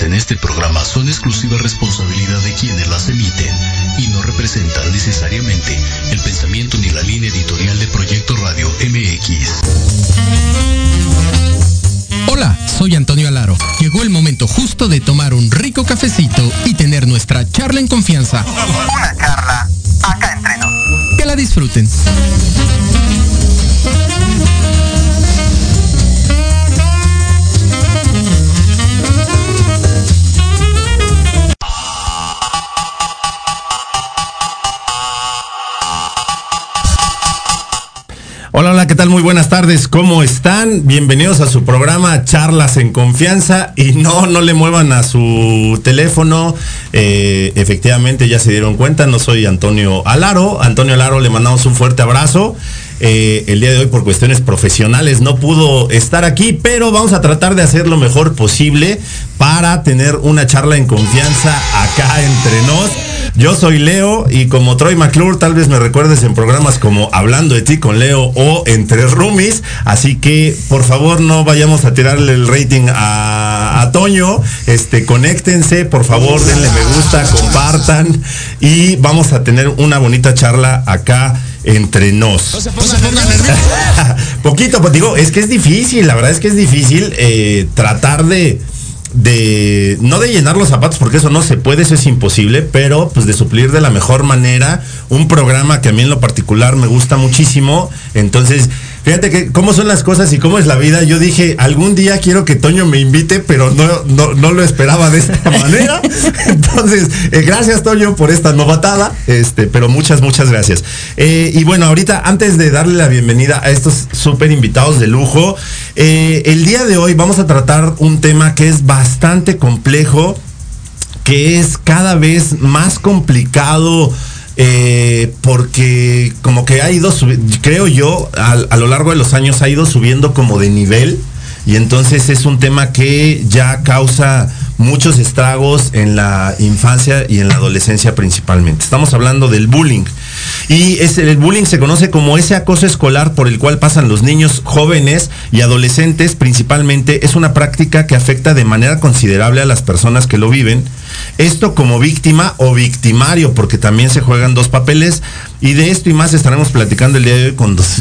vertidas en este programa son exclusiva responsabilidad de quienes las emiten y no representan necesariamente el pensamiento ni la línea editorial de Proyecto Radio MX. Hola, soy Antonio Alaro. Llegó el momento justo de tomar un rico cafecito y tener nuestra charla en confianza. Una charla acá entre nos. Que la disfruten. Tal? Muy buenas tardes, ¿cómo están? Bienvenidos a su programa Charlas en Confianza y no, no le muevan a su teléfono. Eh, efectivamente, ya se dieron cuenta, no soy Antonio Alaro. Antonio Alaro le mandamos un fuerte abrazo. Eh, el día de hoy por cuestiones profesionales no pudo estar aquí, pero vamos a tratar de hacer lo mejor posible para tener una charla en confianza acá entre nos. Yo soy Leo y como Troy McClure, tal vez me recuerdes en programas como Hablando de ti con Leo o Entre Roomies. Así que por favor no vayamos a tirarle el rating a, a Toño. Este, conéctense, por favor, denle me gusta, compartan y vamos a tener una bonita charla acá entre nos. No se pongan nerviosos. Poquito, pues digo, es que es difícil, la verdad es que es difícil eh, tratar de, de, no de llenar los zapatos, porque eso no se puede, eso es imposible, pero pues de suplir de la mejor manera un programa que a mí en lo particular me gusta muchísimo. Entonces, fíjate que cómo son las cosas y cómo es la vida. Yo dije, algún día quiero que Toño me invite, pero no, no, no lo esperaba de esta manera. Entonces, eh, gracias Toño por esta novatada, este, pero muchas, muchas gracias. Eh, y bueno, ahorita, antes de darle la bienvenida a estos súper invitados de lujo, eh, el día de hoy vamos a tratar un tema que es bastante complejo, que es cada vez más complicado. Eh, porque como que ha ido, creo yo, a, a lo largo de los años ha ido subiendo como de nivel y entonces es un tema que ya causa muchos estragos en la infancia y en la adolescencia principalmente. Estamos hablando del bullying. Y es, el bullying se conoce como ese acoso escolar por el cual pasan los niños jóvenes y adolescentes principalmente. Es una práctica que afecta de manera considerable a las personas que lo viven. Esto como víctima o victimario, porque también se juegan dos papeles. Y de esto y más estaremos platicando el día de hoy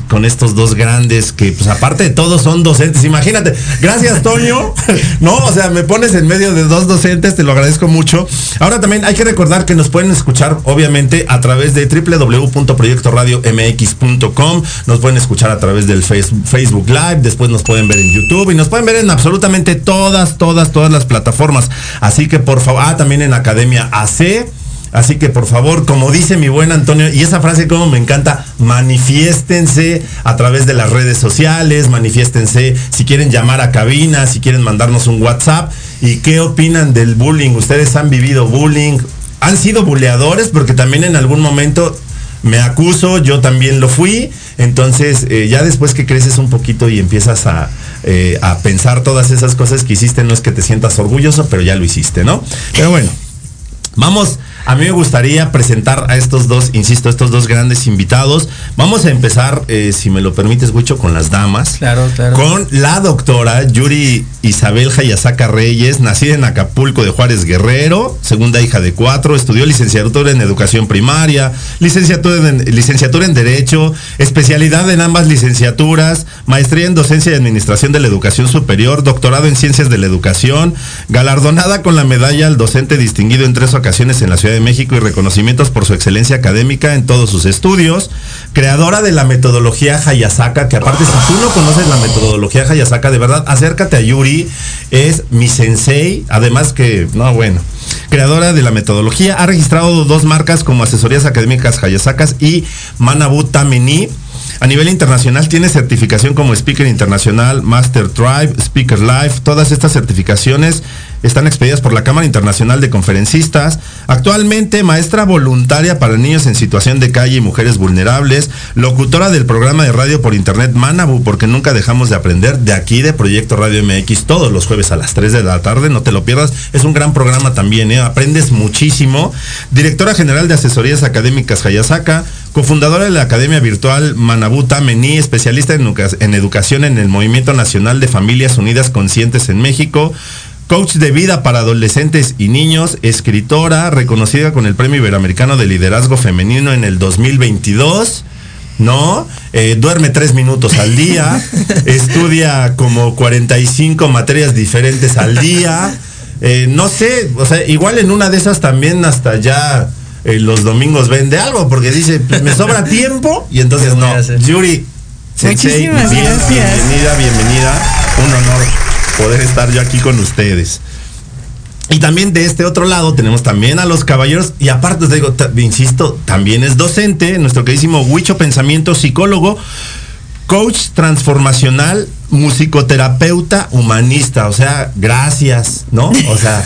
con, estos dos grandes que, pues aparte de todo, son docentes. Imagínate. Gracias, Toño. no, o sea, me pones en medio de dos docentes, te lo agradezco mucho. Ahora también hay que recordar que nos pueden escuchar, obviamente, a través de www.proyectoradiomx.com. Nos pueden escuchar a través del Face- Facebook Live, después nos pueden ver en YouTube y nos pueden ver en absolutamente todas, todas, todas las plataformas. Así que por favor, ah, también en Academia AC. Así que por favor, como dice mi buen Antonio, y esa frase como me encanta, manifiéstense a través de las redes sociales, manifiéstense si quieren llamar a cabina, si quieren mandarnos un WhatsApp. ¿Y qué opinan del bullying? ¿Ustedes han vivido bullying? ¿Han sido buleadores? Porque también en algún momento me acuso, yo también lo fui. Entonces, eh, ya después que creces un poquito y empiezas a, eh, a pensar todas esas cosas que hiciste, no es que te sientas orgulloso, pero ya lo hiciste, ¿no? Pero bueno. Vamos, a mí me gustaría presentar a estos dos, insisto, estos dos grandes invitados. Vamos a empezar, eh, si me lo permites, Huicho, con las damas. Claro, claro. Con la doctora Yuri Isabel Hayasaka Reyes, nacida en Acapulco de Juárez Guerrero, segunda hija de cuatro, estudió licenciatura en educación primaria, licenciatura en, licenciatura en Derecho, especialidad en ambas licenciaturas, maestría en docencia y administración de la educación superior, doctorado en ciencias de la educación, galardonada con la medalla al docente distinguido en tres ocasiones en la Ciudad de México y reconocimientos por su excelencia académica en todos sus estudios, creadora de la metodología Hayasaka, que aparte si tú no conoces la metodología Hayasaka, de verdad, acércate a Yuri, es mi sensei, además que, no, bueno, creadora de la metodología, ha registrado dos marcas como asesorías académicas Hayasakas y Manabu Tamini. A nivel internacional tiene certificación como Speaker Internacional, Master Tribe, Speaker Life. Todas estas certificaciones están expedidas por la Cámara Internacional de Conferencistas. Actualmente maestra voluntaria para niños en situación de calle y mujeres vulnerables, locutora del programa de radio por internet Manabu, porque nunca dejamos de aprender de aquí de Proyecto Radio MX todos los jueves a las 3 de la tarde, no te lo pierdas. Es un gran programa también, ¿eh? aprendes muchísimo. Directora General de Asesorías Académicas Hayasaka, cofundadora de la Academia Virtual Manabuta Mení, especialista en, educa- en educación en el Movimiento Nacional de Familias Unidas Conscientes en México, coach de vida para adolescentes y niños, escritora, reconocida con el Premio Iberoamericano de Liderazgo Femenino en el 2022. ¿no? Eh, duerme tres minutos al día, estudia como 45 materias diferentes al día. Eh, no sé, o sea, igual en una de esas también hasta ya eh, los domingos vende algo, porque dice, pues, me sobra tiempo, y entonces no. Yuri, Muchísimas gracias. bienvenida, bienvenida. Un honor poder estar yo aquí con ustedes. Y también de este otro lado tenemos también a los caballeros y aparte te digo, insisto, también es docente, nuestro queridísimo Huicho Pensamiento, psicólogo, coach transformacional, musicoterapeuta, humanista, o sea, gracias, ¿no? O sea,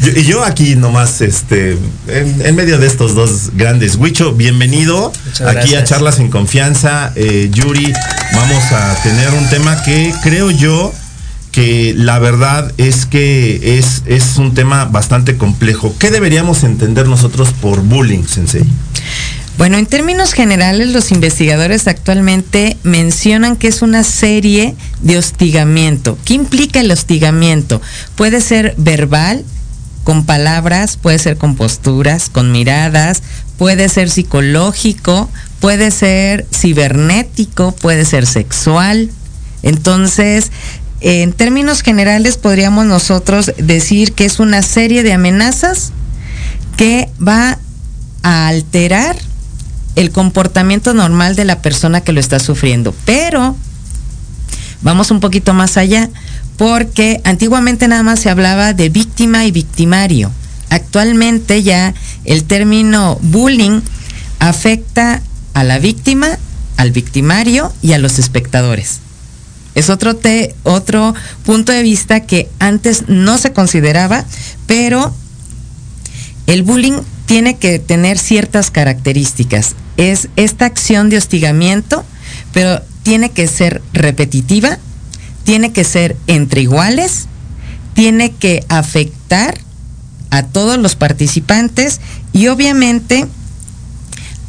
y yo, aquí nomás, este, en, medio de estos dos grandes, Huicho, bienvenido aquí a Charlas en Confianza, eh, Yuri, vamos a tener un tema que creo yo que la verdad es que es, es un tema bastante complejo. ¿Qué deberíamos entender nosotros por bullying, Sensei? Bueno, en términos generales, los investigadores actualmente mencionan que es una serie de hostigamiento. ¿Qué implica el hostigamiento? Puede ser verbal, con palabras, puede ser con posturas, con miradas, puede ser psicológico, puede ser cibernético, puede ser sexual. Entonces, en términos generales podríamos nosotros decir que es una serie de amenazas que va a alterar el comportamiento normal de la persona que lo está sufriendo. Pero vamos un poquito más allá, porque antiguamente nada más se hablaba de víctima y victimario. Actualmente ya el término bullying afecta a la víctima, al victimario y a los espectadores. Es otro, otro punto de vista que antes no se consideraba, pero el bullying tiene que tener ciertas características. Es esta acción de hostigamiento, pero tiene que ser repetitiva, tiene que ser entre iguales, tiene que afectar a todos los participantes y obviamente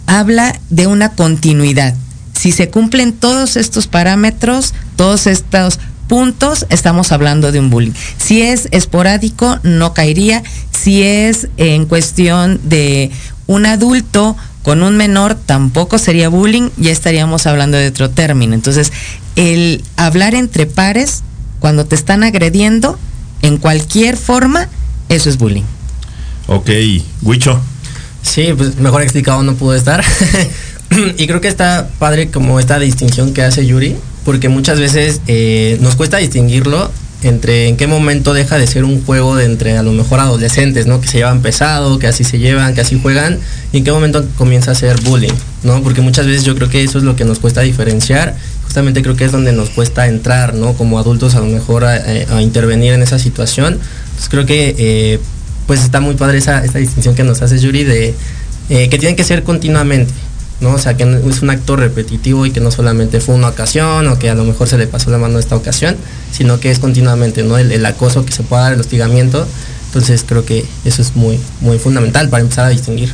habla de una continuidad. Si se cumplen todos estos parámetros, todos estos puntos, estamos hablando de un bullying. Si es esporádico, no caería. Si es en cuestión de un adulto con un menor, tampoco sería bullying, ya estaríamos hablando de otro término. Entonces, el hablar entre pares, cuando te están agrediendo, en cualquier forma, eso es bullying. Ok, Huicho. Sí, pues mejor explicado no pudo estar. y creo que está padre como esta distinción que hace Yuri, porque muchas veces eh, nos cuesta distinguirlo entre en qué momento deja de ser un juego de entre a lo mejor adolescentes, ¿no? Que se llevan pesado, que así se llevan, que así juegan, y en qué momento comienza a ser bullying, ¿no? Porque muchas veces yo creo que eso es lo que nos cuesta diferenciar, justamente creo que es donde nos cuesta entrar, ¿no? Como adultos a lo mejor a, intervenir en esa situación. Entonces creo que eh, pues está muy padre esa, distinción que nos hace Yuri de eh, que tienen que ser continuamente, ¿no? O sea, que es un acto repetitivo y que no solamente fue una ocasión o que a lo mejor se le pasó la mano esta ocasión, sino que es continuamente, ¿no? El, acoso que se pueda dar, el hostigamiento. Entonces creo que eso es muy, muy fundamental para empezar a distinguir.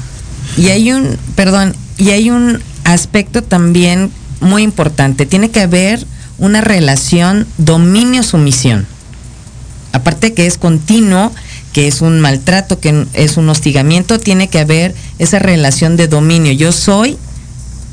Y hay un, perdón, y hay un aspecto también muy importante. Tiene que haber una relación dominio-sumisión. Aparte que es continuo, que es un maltrato, que es un hostigamiento, tiene que haber esa relación de dominio. Yo soy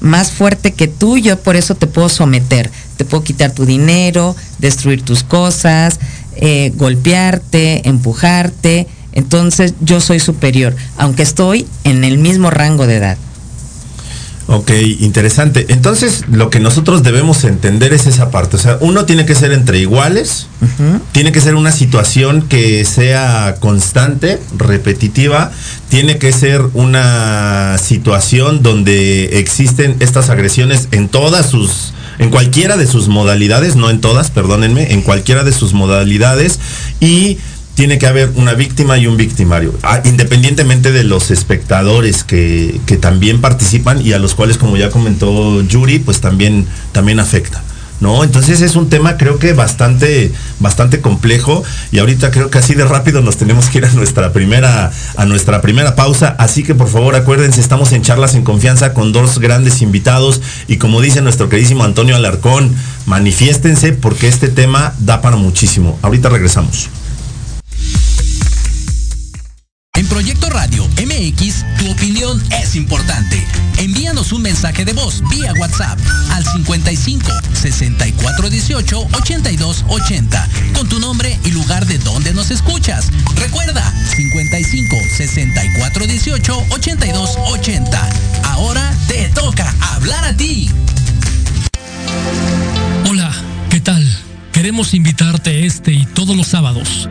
más fuerte que tú, yo por eso te puedo someter, te puedo quitar tu dinero, destruir tus cosas, eh, golpearte, empujarte, entonces yo soy superior, aunque estoy en el mismo rango de edad. Ok, interesante. Entonces, lo que nosotros debemos entender es esa parte. O sea, uno tiene que ser entre iguales, tiene que ser una situación que sea constante, repetitiva, tiene que ser una situación donde existen estas agresiones en todas sus en cualquiera de sus modalidades, no en todas, perdónenme, en cualquiera de sus modalidades y tiene que haber una víctima y un victimario, ah, independientemente de los espectadores que, también participan y a los cuales, como ya comentó Yuri, pues también, también afecta. ¿No? Entonces es un tema creo que bastante, bastante complejo y ahorita creo que así de rápido nos tenemos que ir a nuestra primera, a nuestra primera pausa. Así que por favor acuérdense, estamos en charlas en confianza con dos grandes invitados y como dice nuestro queridísimo Antonio Alarcón, manifiéstense porque este tema da para muchísimo. Ahorita regresamos. En Proyecto Radio MX, tu opinión es importante. Envíanos un mensaje de voz vía WhatsApp al 55 64 18 82 80 con tu nombre y lugar de donde nos escuchas. Recuerda 55 64 18 82 80. Ahora te toca hablar a ti. Hola, ¿qué tal? Queremos invitarte este y todos los sábados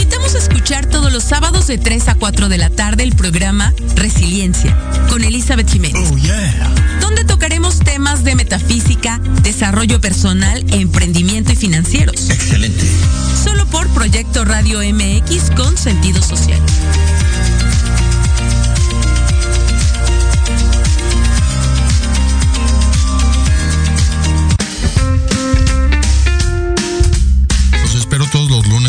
Invitamos a escuchar todos los sábados de 3 a 4 de la tarde el programa Resiliencia con Elizabeth Jiménez. Oh, yeah. Donde tocaremos temas de metafísica, desarrollo personal, emprendimiento y financieros. Excelente. Solo por Proyecto Radio MX con sentido social.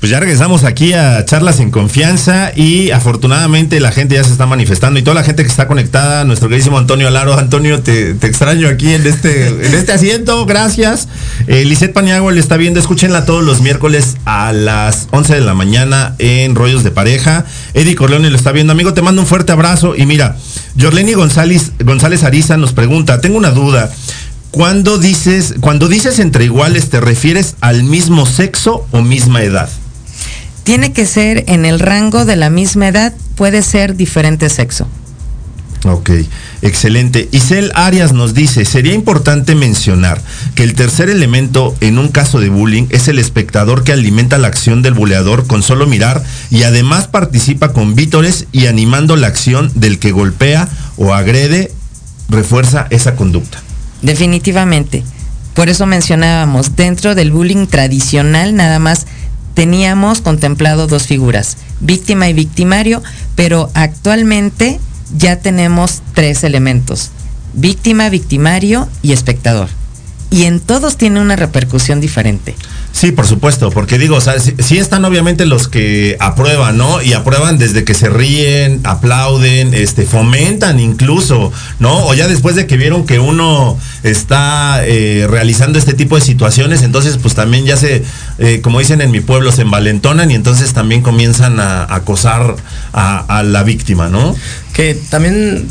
Pues ya regresamos aquí a Charlas en Confianza y afortunadamente la gente ya se está manifestando y toda la gente que está conectada, nuestro queridísimo Antonio Alaro. Antonio, te, te extraño aquí en este, en este asiento, gracias. Eh, Lisette Paniagua le está viendo, escúchenla todos los miércoles a las 11 de la mañana en Rollos de Pareja. Eddie Corleone lo está viendo, amigo, te mando un fuerte abrazo y mira, Jorleni González, González Ariza nos pregunta, tengo una duda. Cuando dices, cuando dices entre iguales, ¿te refieres al mismo sexo o misma edad? Tiene que ser en el rango de la misma edad, puede ser diferente sexo. Ok, excelente. Isel Arias nos dice, sería importante mencionar que el tercer elemento en un caso de bullying es el espectador que alimenta la acción del buleador con solo mirar y además participa con vítores y animando la acción del que golpea o agrede, refuerza esa conducta. Definitivamente. Por eso mencionábamos, dentro del bullying tradicional nada más teníamos contemplado dos figuras, víctima y victimario, pero actualmente ya tenemos tres elementos, víctima, victimario y espectador. Y en todos tiene una repercusión diferente. Sí, por supuesto, porque digo, o sea, sí, están obviamente los que aprueban, ¿no? Y aprueban desde que se ríen, aplauden, este, fomentan incluso, ¿no? O ya después de que vieron que uno está eh, realizando este tipo de situaciones, entonces pues también ya se, eh, como dicen en mi pueblo, se envalentonan y entonces también comienzan a, acosar a la víctima, ¿no? Que también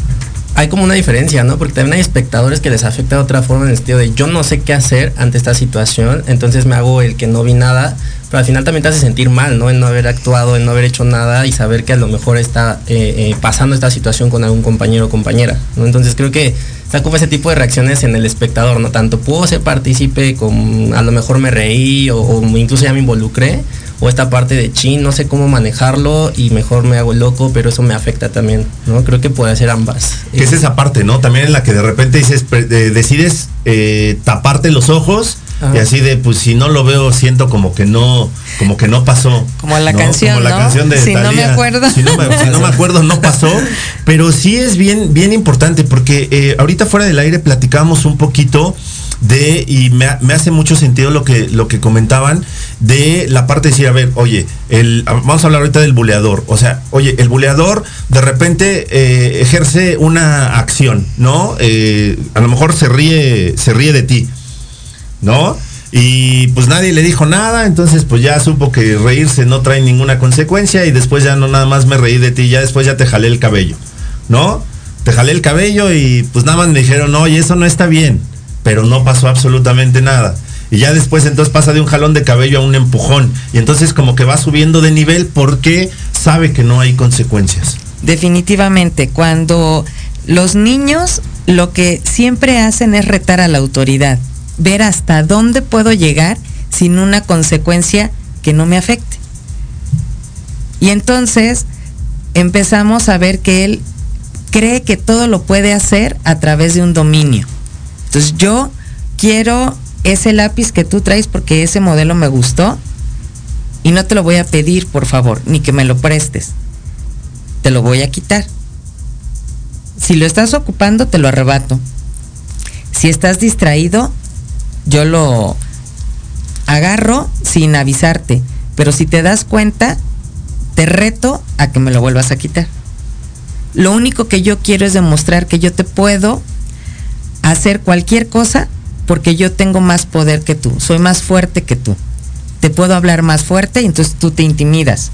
hay como una diferencia, ¿no? Porque también hay espectadores que les afecta de otra forma en el sentido de yo no sé qué hacer ante esta situación, entonces me hago el que no vi nada, pero al final también te hace sentir mal, ¿no? En no haber actuado, en no haber hecho nada y saber que a lo mejor está eh, eh, pasando esta situación con algún compañero o compañera, ¿no? Entonces creo que como ese tipo de reacciones en el espectador, ¿no? Tanto puedo ser partícipe, a lo mejor me reí o incluso ya me involucré, o esta parte de chin, no sé cómo manejarlo y mejor me hago loco, pero eso me afecta también, ¿no? Creo que puede ser ambas. Que es esa parte, ¿no? También en la que de repente dices, decides eh, taparte los ojos Ajá. y así de, pues si no lo veo, siento como que no, como que no pasó. Como la ¿no? canción, Como la ¿no? canción de Si no me acuerdo. Si no me, si no me acuerdo, no pasó. Pero sí es bien, bien importante porque eh, ahorita fuera del aire platicábamos un poquito de, y me, me, hace mucho sentido lo que, lo que comentaban, de la parte de decir, a ver, oye, el, vamos a hablar ahorita del buleador. O sea, oye, el buleador de repente eh, ejerce una acción, ¿no? Eh, a lo mejor se ríe, se ríe de ti, ¿no? Y pues nadie le dijo nada, entonces pues ya supo que reírse no trae ninguna consecuencia y después ya no nada más me reí de ti, ya después ya te jalé el cabello, ¿no? Te jalé el cabello y pues nada más me dijeron, oye, eso no está bien, pero no pasó absolutamente nada. Y ya después entonces pasa de un jalón de cabello a un empujón. Y entonces como que va subiendo de nivel porque sabe que no hay consecuencias. Definitivamente, cuando los niños lo que siempre hacen es retar a la autoridad ver hasta dónde puedo llegar sin una consecuencia que no me afecte. Y entonces empezamos a ver que él cree que todo lo puede hacer a través de un dominio. Entonces yo quiero ese lápiz que tú traes porque ese modelo me gustó y no te lo voy a pedir, por favor, ni que me lo prestes. Te lo voy a quitar. Si lo estás ocupando, te lo arrebato. Si estás distraído, yo lo agarro sin avisarte, pero si te das cuenta, te reto a que me lo vuelvas a quitar. Lo único que yo quiero es demostrar que yo te puedo hacer cualquier cosa porque yo tengo más poder que tú, soy más fuerte que tú. Te puedo hablar más fuerte y entonces tú te intimidas.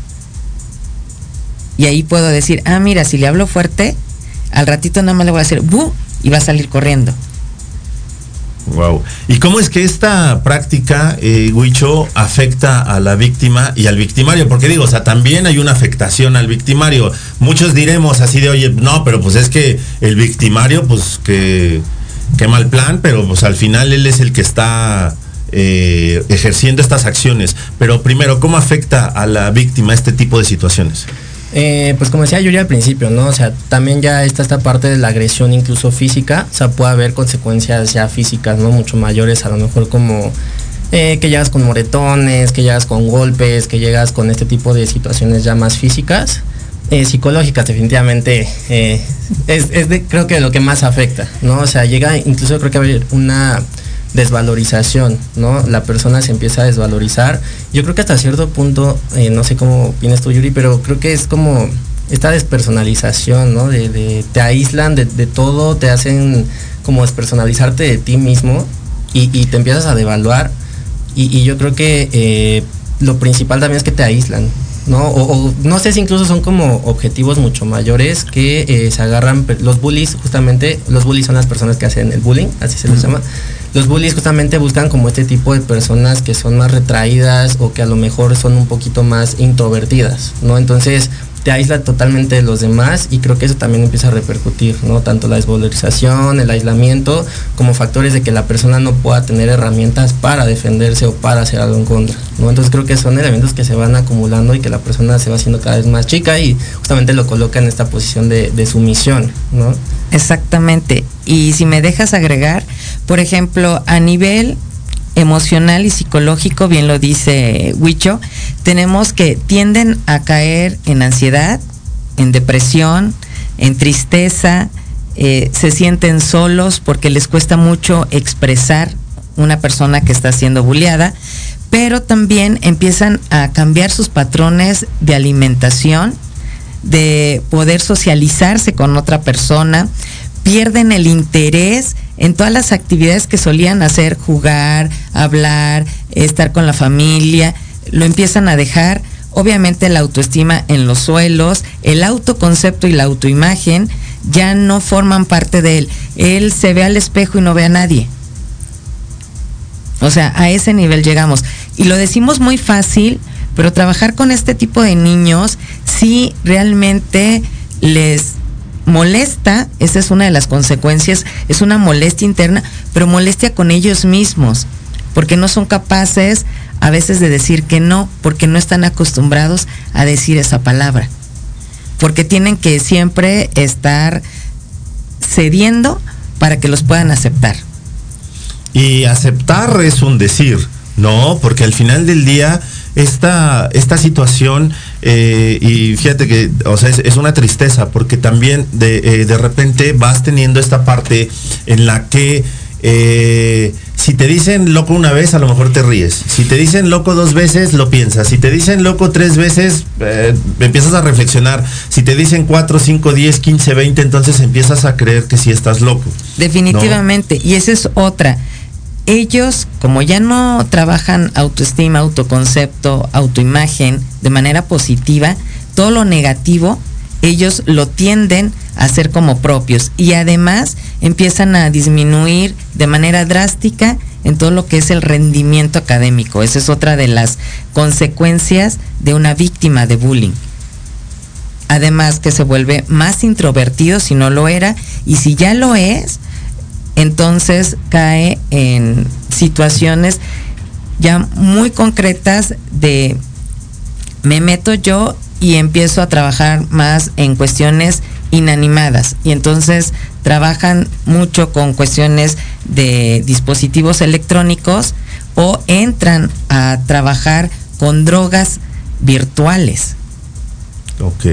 Y ahí puedo decir, ah, mira, si le hablo fuerte, al ratito nada más le voy a hacer, ¡bu! y va a salir corriendo. Wow. ¿Y cómo es que esta práctica, eh, Huicho, afecta a la víctima y al victimario? Porque digo, o sea, también hay una afectación al victimario. Muchos diremos así de, oye, no, pero pues es que el victimario, pues que, qué mal plan, pero pues al final él es el que está eh, ejerciendo estas acciones. Pero primero, ¿cómo afecta a la víctima este tipo de situaciones? Eh, pues como decía Yuri al principio, ¿no? O sea, también ya está esta parte de la agresión incluso física, o sea, puede haber consecuencias ya físicas, ¿no? Mucho mayores, a lo mejor como eh, que llegas con moretones, que llegas con golpes, que llegas con este tipo de situaciones ya más físicas. Eh, psicológicas definitivamente es, creo que lo que más afecta, ¿no? O sea, llega incluso creo que a haber una desvalorización, ¿no? La persona se empieza a desvalorizar. Yo creo que hasta cierto punto, eh, no sé cómo opinas tú, Yuri, pero creo que es como esta despersonalización, ¿no? De, te aíslan de, todo, te hacen como despersonalizarte de ti mismo y, te empiezas a devaluar. Y, yo creo que eh, lo principal también es que te aíslan, ¿no? O, no sé si incluso son como objetivos mucho mayores que eh, se agarran, los bullies, justamente, los bullies son las personas que hacen el bullying, así se les llama los bullies justamente buscan como este tipo de personas que son más retraídas o que a lo mejor son un poquito más introvertidas, ¿no? Entonces te aísla totalmente de los demás y creo que eso también empieza a repercutir, ¿no? Tanto la desvalorización, el aislamiento, como factores de que la persona no pueda tener herramientas para defenderse o para hacer algo en contra, ¿no? Entonces creo que son elementos que se van acumulando y que la persona se va haciendo cada vez más chica y justamente lo coloca en esta posición de, de sumisión, ¿no? Exactamente. Y si me dejas agregar, por ejemplo, a nivel emocional y psicológico, bien lo dice Huicho, tenemos que tienden a caer en ansiedad, en depresión, en tristeza, eh, se sienten solos porque les cuesta mucho expresar una persona que está siendo bulleada, pero también empiezan a cambiar sus patrones de alimentación, de poder socializarse con otra persona, pierden el interés en todas las actividades que solían hacer, jugar, hablar, estar con la familia, lo empiezan a dejar. Obviamente la autoestima en los suelos, el autoconcepto y la autoimagen ya no forman parte de él. Él se ve al espejo y no ve a nadie. O sea, a ese nivel llegamos. Y lo decimos muy fácil, pero trabajar con este tipo de niños sí realmente les molesta, esa es una de las consecuencias, es una molestia interna, pero molestia con ellos mismos, porque no son capaces a veces de decir que no, porque no están acostumbrados a decir esa palabra, porque tienen que siempre estar cediendo para que los puedan aceptar. Y aceptar es un decir, ¿no? Porque al final del día esta, esta situación, eh, y fíjate que, o sea, es, una tristeza, porque también de, eh, de, repente vas teniendo esta parte en la que eh, si te dicen loco una vez, a lo mejor te ríes. Si te dicen loco dos veces, lo piensas. Si te dicen loco tres veces, empiezas a reflexionar. Si te dicen cuatro, cinco, diez, quince, veinte, entonces empiezas a creer que sí estás loco. Definitivamente. Y esa es otra. Ellos, como ya no trabajan autoestima, autoconcepto, autoimagen de manera positiva, todo lo negativo, ellos lo tienden a hacer como propios y además empiezan a disminuir de manera drástica en todo lo que es el rendimiento académico. Esa es otra de las consecuencias de una víctima de bullying. Además que se vuelve más introvertido si no lo era y si ya lo es, entonces cae en situaciones ya muy concretas de me meto yo y empiezo a trabajar más en cuestiones inanimadas y entonces trabajan mucho con cuestiones de dispositivos electrónicos o entran a trabajar con drogas virtuales. Ok.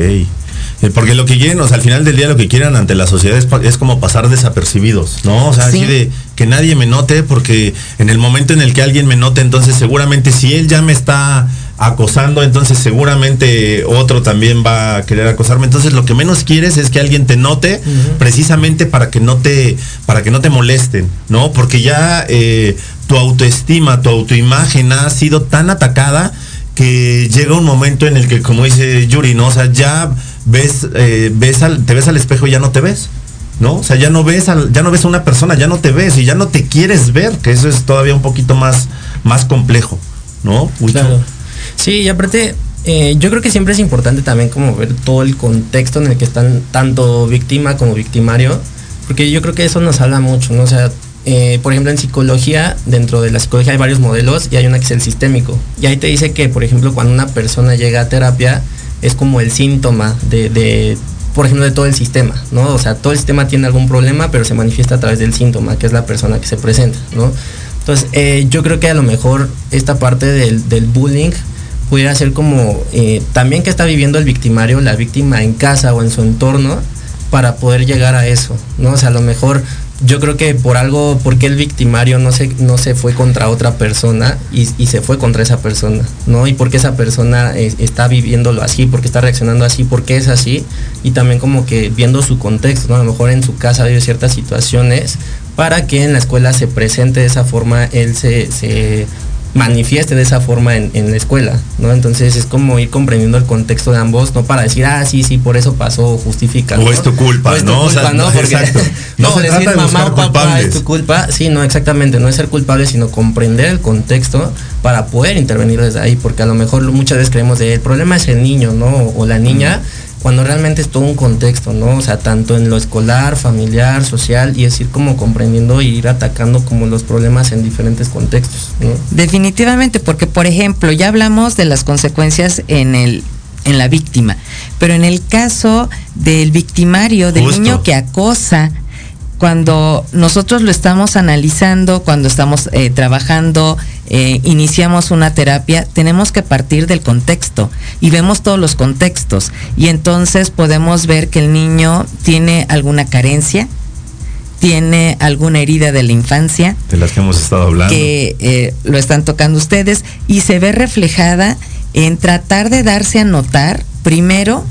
Eh, porque lo que quieren, o sea, al final del día lo que quieren ante la sociedad es, como pasar desapercibidos, ¿no? O sea, así de que nadie me note, porque en el momento en el que alguien me note, entonces seguramente si él ya me está acosando, entonces seguramente otro también va a querer acosarme. Entonces lo que menos quieres es que alguien te note precisamente para que no te, para que no te molesten, ¿no? Porque ya eh, tu autoestima, tu autoimagen ha sido tan atacada que llega un momento en el que, como dice Yuri, ¿no? O sea, ya ves, eh, ves al, te ves al espejo y ya no te ves. ¿No? O sea, ya no ves ya no ves a una persona, ya no te ves y ya no te quieres ver, que eso es todavía un poquito más, más complejo, ¿no? Sí, y aparte, eh, yo creo que siempre es importante también como ver todo el contexto en el que están tanto víctima como victimario, porque yo creo que eso nos habla mucho, ¿no? O sea, eh, por ejemplo, en psicología, dentro de la psicología hay varios modelos y hay una que es el sistémico. Y ahí te dice que, por ejemplo, cuando una persona llega a terapia, es como el síntoma de, por ejemplo, de todo el sistema, ¿no? O sea, todo el sistema tiene algún problema, pero se manifiesta a través del síntoma, que es la persona que se presenta, ¿no? Entonces, eh, yo creo que a lo mejor esta parte del, del bullying pudiera ser como eh, también que está viviendo el victimario, la víctima en casa o en su entorno, para poder llegar a eso, ¿no? O sea, a lo mejor yo creo que por algo, porque el victimario no se, no se fue contra otra persona y, se fue contra esa persona, ¿no? Y porque esa persona está viviéndolo así, porque está reaccionando así, porque es así, y también como que viendo su contexto, ¿no? A lo mejor en su casa vive ciertas situaciones para que en la escuela se presente de esa forma, él se manifieste de esa forma en, la escuela, ¿no? Entonces es como ir comprendiendo el contexto de ambos, no para decir, ah, sí, sí, por eso pasó, justifica. O es tu culpa, ¿no? no, exacto. no, decir mamá o papá es tu culpa, sí, no, exactamente, no es ser culpable, sino comprender el contexto para poder intervenir desde ahí, porque a lo mejor muchas veces creemos de el problema es el niño, ¿no? O la niña cuando realmente es todo un contexto, ¿no? O sea, tanto en lo escolar, familiar, social, y es ir como comprendiendo e ir atacando como los problemas en diferentes contextos, ¿no? Definitivamente, porque por ejemplo, ya hablamos de las consecuencias en el en la víctima, pero en el caso del victimario, del niño que acosa, cuando nosotros lo estamos analizando, cuando estamos eh, trabajando, eh, iniciamos una terapia, tenemos que partir del contexto y vemos todos los contextos y entonces podemos ver que el niño tiene alguna carencia, tiene alguna herida de la infancia. De las que hemos estado hablando. Que eh, lo están tocando ustedes y se ve reflejada en tratar de darse a notar primero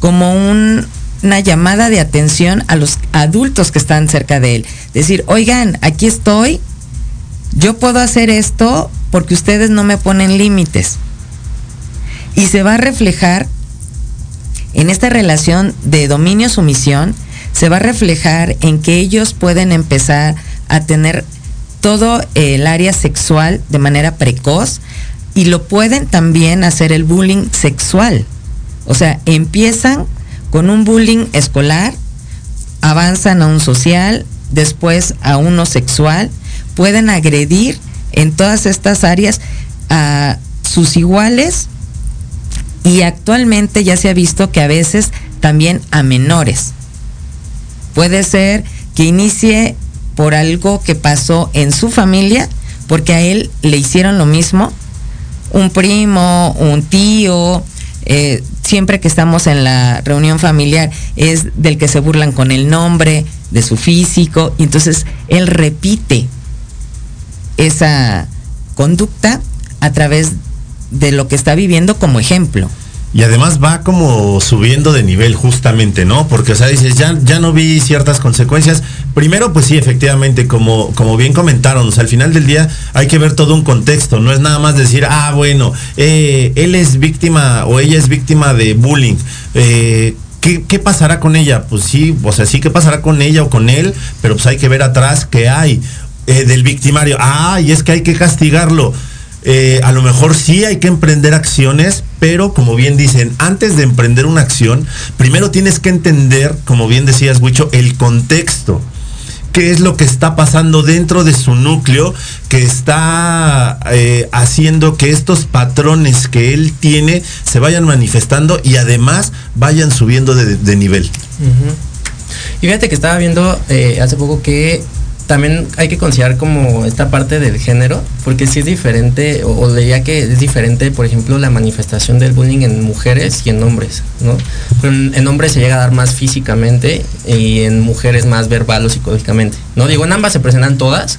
como un, una llamada de atención a los adultos que están cerca de él. Decir, oigan, aquí estoy, yo puedo hacer esto porque ustedes no me ponen límites. Y se va a reflejar en esta relación de dominio-sumisión, se va a reflejar en que ellos pueden empezar a tener todo el área sexual de manera precoz y lo pueden también hacer el bullying sexual. O sea, empiezan con un bullying escolar, avanzan a un social, después a uno sexual, pueden agredir en todas estas áreas a sus iguales y actualmente ya se ha visto que a veces también a menores. Puede ser que inicie por algo que pasó en su familia, porque a él le hicieron lo mismo, un primo, un tío, eh, siempre que estamos en la reunión familiar es del que se burlan con el nombre, de su físico, y entonces él repite esa conducta a través de lo que está viviendo como ejemplo. Y además va como subiendo de nivel justamente, ¿no? Porque, o sea, dices, ya, ya no vi ciertas consecuencias. Primero, pues sí, efectivamente, como, como bien comentaron, o sea, al final del día hay que ver todo un contexto. No es nada más decir, ah, bueno, eh, él es víctima o ella es víctima de bullying. Eh, ¿Qué, ¿qué, pasará con ella? Pues sí, o sea, sí, ¿qué pasará con ella o con él? Pero pues hay que ver atrás qué hay eh, del victimario. Ah, y es que hay que castigarlo. Eh, a lo mejor sí hay que emprender acciones, pero como bien dicen, antes de emprender una acción, primero tienes que entender, como bien decías, Huicho, el contexto. ¿Qué es lo que está pasando dentro de su núcleo que está eh, haciendo que estos patrones que él tiene se vayan manifestando y además vayan subiendo de, nivel? Y fíjate que estaba viendo eh, hace poco que también hay que considerar como esta parte del género, porque si es diferente, o, o que es diferente, por ejemplo, la manifestación del bullying en mujeres y en hombres, ¿no? Pero en, hombres se llega a dar más físicamente y en mujeres más verbal o psicológicamente, ¿no? Digo, en ambas se presentan todas,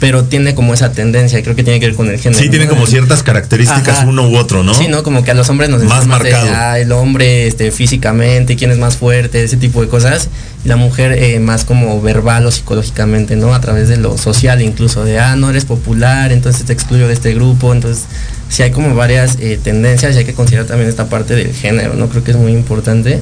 pero tiene como esa tendencia, creo que tiene que ver con el género. Sí, tiene ¿no? como ciertas características Ajá. uno u otro, ¿no? Sí, ¿no? Como que a los hombres nos más marcado. De, ah, el hombre este, físicamente, quién es más fuerte, ese tipo de cosas. Y la mujer eh, más como verbal o psicológicamente, ¿no? A través de lo social incluso, de, ah, no eres popular, entonces te excluyo de este grupo. Entonces, sí hay como varias eh, tendencias y hay que considerar también esta parte del género, ¿no? Creo que es muy importante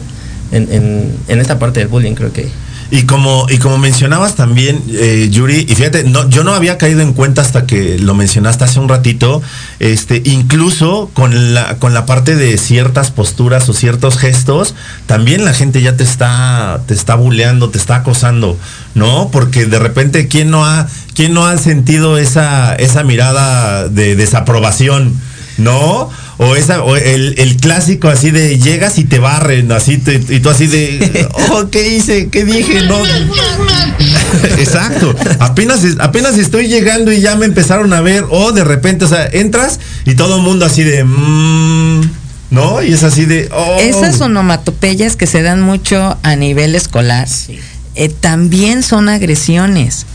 en, en, en esta parte del bullying, creo que y como, y como mencionabas también, eh, Yuri, y fíjate, no, yo no había caído en cuenta hasta que lo mencionaste hace un ratito, este, incluso con la, con la parte de ciertas posturas o ciertos gestos, también la gente ya te está, te está buleando, te está acosando, ¿no? Porque de repente, ¿quién no ha, quién no ha sentido esa, esa mirada de desaprobación? ¿No? O esa, o el, el, clásico así de llegas y te barren, así te, y tú así de oh, ¿qué hice? ¿Qué dije? No. Exacto. Apenas, apenas estoy llegando y ya me empezaron a ver, o de repente, o sea, entras y todo el mundo así de mmm, ¿no? Y es así de oh. Esas onomatopeyas que se dan mucho a nivel escolar sí. eh, también son agresiones.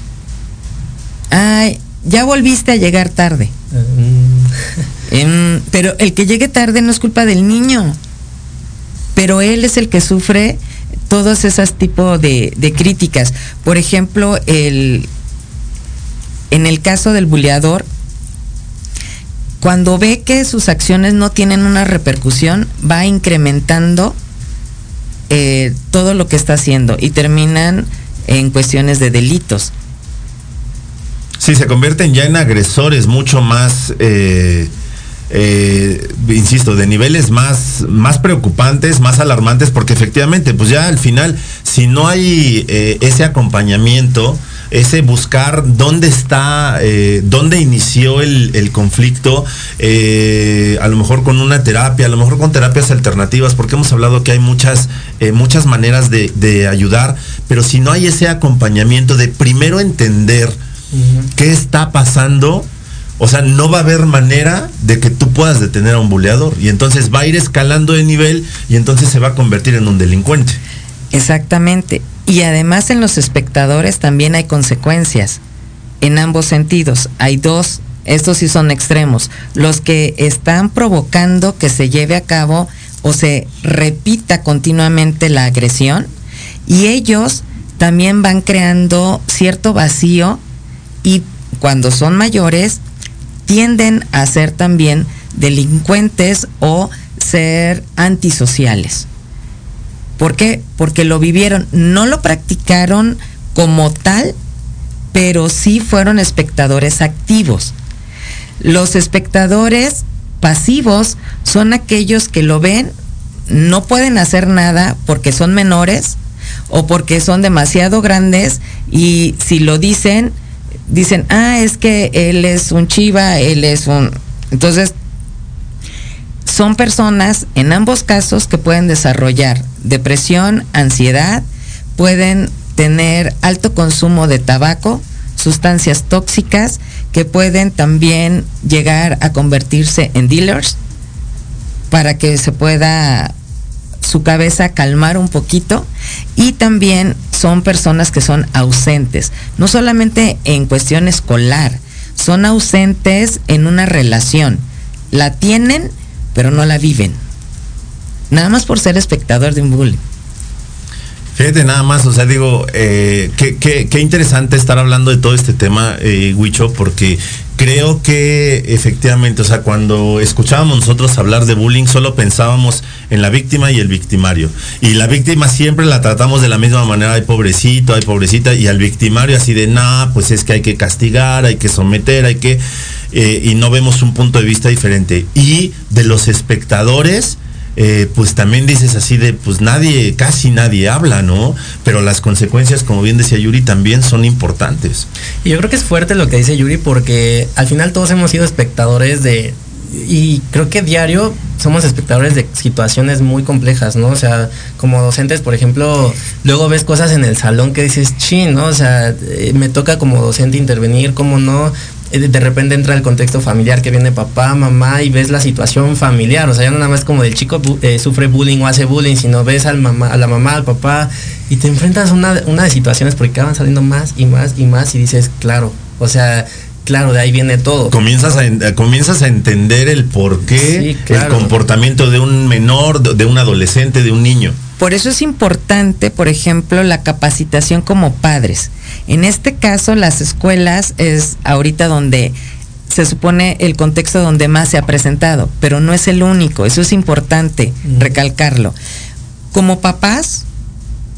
Ay, ya volviste a llegar tarde. Mm. eh, pero el que llegue tarde no es culpa del niño. Pero él es el que sufre todos esos tipos de, de, críticas. Por ejemplo, el, en el caso del buleador, cuando ve que sus acciones no tienen una repercusión, va incrementando eh, todo lo que está haciendo y terminan en cuestiones de delitos. Sí, se convierten ya en agresores mucho más, eh, eh, insisto, de niveles más, más preocupantes, más alarmantes, porque efectivamente, pues ya al final, si no hay eh, ese acompañamiento, ese buscar dónde está, eh, dónde inició el, el conflicto, eh, a lo mejor con una terapia, a lo mejor con terapias alternativas, porque hemos hablado que hay muchas, eh, muchas maneras de, de, ayudar, pero si no hay ese acompañamiento de primero entender uh -huh. qué está pasando, o sea, no va a haber manera de que tú puedas detener a un buleador. Y entonces va a ir escalando de nivel y entonces se va a convertir en un delincuente. Exactamente. Y además en los espectadores también hay consecuencias. En ambos sentidos. Hay dos, estos sí son extremos. Los que están provocando que se lleve a cabo o se repita continuamente la agresión. Y ellos también van creando cierto vacío y cuando son mayores tienden a ser también delincuentes o ser antisociales. ¿Por qué? Porque lo vivieron, no lo practicaron como tal, pero sí fueron espectadores activos. Los espectadores pasivos son aquellos que lo ven, no pueden hacer nada porque son menores o porque son demasiado grandes y si lo dicen, dicen, ah, es que él es un chiva, él es un... Entonces, son personas en ambos casos que pueden desarrollar depresión, ansiedad, pueden tener alto consumo de tabaco, sustancias tóxicas que pueden también llegar a convertirse en dealers para que se pueda su cabeza calmar un poquito y también son personas que son ausentes, no solamente en cuestión escolar, son ausentes en una relación. La tienen, pero no la viven. Nada más por ser espectador de un bullying. Fíjate nada más, o sea, digo, eh, qué, interesante estar hablando de todo este tema, eh, Huicho, porque creo que efectivamente, o sea, cuando escuchábamos nosotros hablar de bullying, solo pensábamos en la víctima y el victimario. Y la víctima siempre la tratamos de la misma manera, ay pobrecito, ay pobrecita, y al victimario así de, nah, pues es que hay que castigar, hay que someter, hay que... eh, y no vemos un punto de vista diferente. Y de los espectadores, eh, pues también dices así de, pues nadie, casi nadie habla, ¿no? Pero las consecuencias, como bien decía Yuri, también son importantes. Y yo creo que es fuerte lo que dice Yuri porque al final todos hemos sido espectadores de... Y creo que diario somos espectadores de situaciones muy complejas, ¿no? O sea, como docentes, por ejemplo, luego ves cosas en el salón que dices, chin, ¿no? O sea, eh, me toca como docente intervenir, ¿cómo no? Eh, De repente entra el contexto familiar que viene papá, mamá y ves la situación familiar. O sea, ya no nada más como del chico eh, sufre bullying o hace bullying, sino ves al mamá, a la mamá, al papá y te enfrentas a una, una de situaciones porque acaban saliendo más y más y más y dices, claro, o sea, claro, de ahí viene todo. Comienzas a, eh, comienzas a entender el porqué, Sí, claro. el comportamiento de un menor, de un adolescente, de un niño. Por eso es importante, por ejemplo, la capacitación como padres. En este caso, las escuelas es ahorita donde se supone el contexto donde más se ha presentado, pero no es el único, eso es importante recalcarlo. Como papás,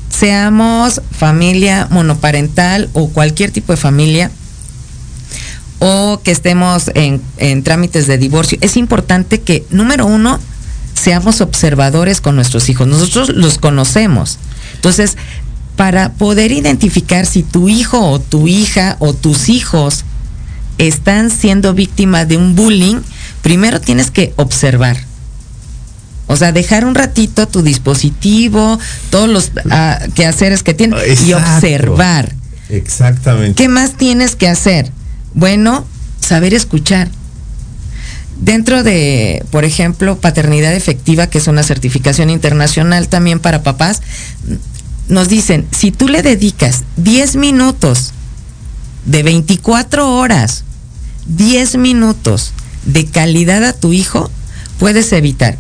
seamos familia monoparental o cualquier tipo de familia, o que estemos en, en trámites de divorcio, es importante que, número uno, seamos observadores con nuestros hijos. Nosotros los conocemos. Entonces, para poder identificar si tu hijo o tu hija o tus hijos están siendo víctimas de un bullying, primero tienes que observar. O sea, dejar un ratito tu dispositivo, todos los ah, quehaceres que tienes y observar. Exactamente. ¿Qué más tienes que hacer? Bueno, saber escuchar. Dentro de, por ejemplo, paternidad efectiva, que es una certificación internacional también para papás, nos dicen, si tú le dedicas 10 minutos de 24 horas, 10 minutos de calidad a tu hijo, puedes evitar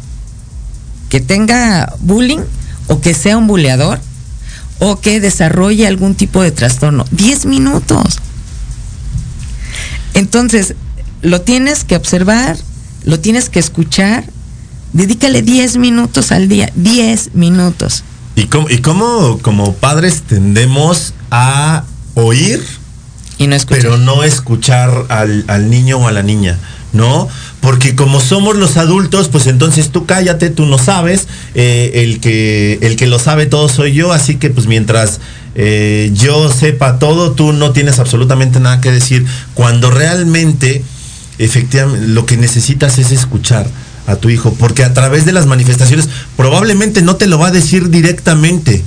que tenga bullying o que sea un buleador o que desarrolle algún tipo de trastorno. 10 minutos. Entonces, lo tienes que observar, lo tienes que escuchar. Dedícale 10 minutos al día, 10 minutos. ¿Y cómo, y cómo como padres tendemos a oír, Y no escuchar. pero no escuchar al, al niño o a la niña? ¿No? Porque como somos los adultos, pues entonces tú cállate, tú no sabes, eh, el, que, el que lo sabe todo soy yo, así que pues mientras eh, yo sepa todo, tú no tienes absolutamente nada que decir, cuando realmente, efectivamente, lo que necesitas es escuchar a tu hijo, porque a través de las manifestaciones probablemente no te lo va a decir directamente,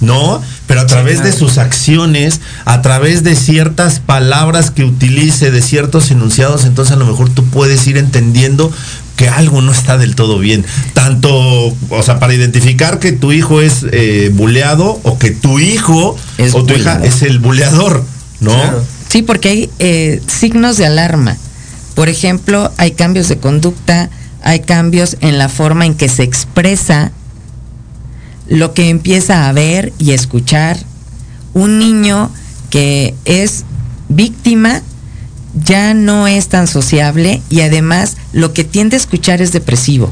¿no? Pero a través de sus acciones, a través de ciertas palabras que utilice, de ciertos enunciados, entonces a lo mejor tú puedes ir entendiendo que algo no está del todo bien. Tanto, o sea, para identificar que tu hijo es eh, buleado o que tu hijo Es o tu hija es el buleador, ¿no? Claro. Sí, porque hay eh, signos de alarma. Por ejemplo, hay cambios de conducta, hay cambios en la forma en que se expresa, lo que empieza a ver y escuchar. Un niño que es víctima ya no es tan sociable y además lo que tiende a escuchar es depresivo.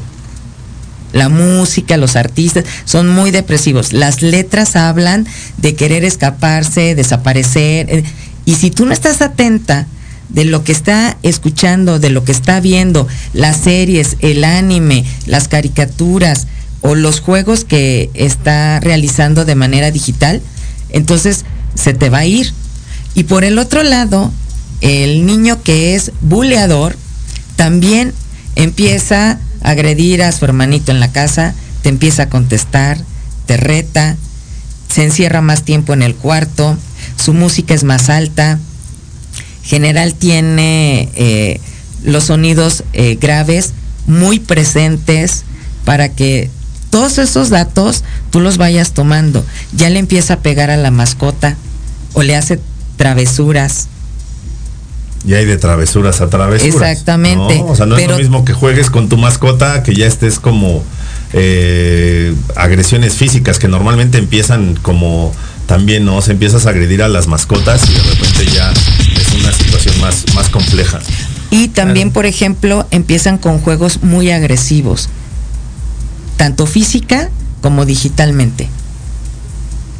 La música, los artistas son muy depresivos. Las letras hablan de querer escaparse, desaparecer. eh, Y si tú no estás atenta de lo que está escuchando, de lo que está viendo, las series, el anime, las caricaturas o los juegos que está realizando de manera digital, entonces se te va a ir. Y por el otro lado, el niño que es buleador también empieza a agredir a su hermanito en la casa, te empieza a contestar, te reta, se encierra más tiempo en el cuarto, su música es más alta, general tiene eh, los sonidos eh, graves muy presentes para que todos esos datos tú los vayas tomando. Ya le empieza a pegar a la mascota o le hace travesuras. Y hay de travesuras a travesuras. Exactamente. ¿no? O sea, no es lo mismo que juegues con tu mascota que ya estés como eh, agresiones físicas que normalmente empiezan como también, ¿no? Se empiezas a agredir a las mascotas y de repente ya una situación más, más compleja. Y también, por ejemplo, empiezan con juegos muy agresivos, tanto física como digitalmente.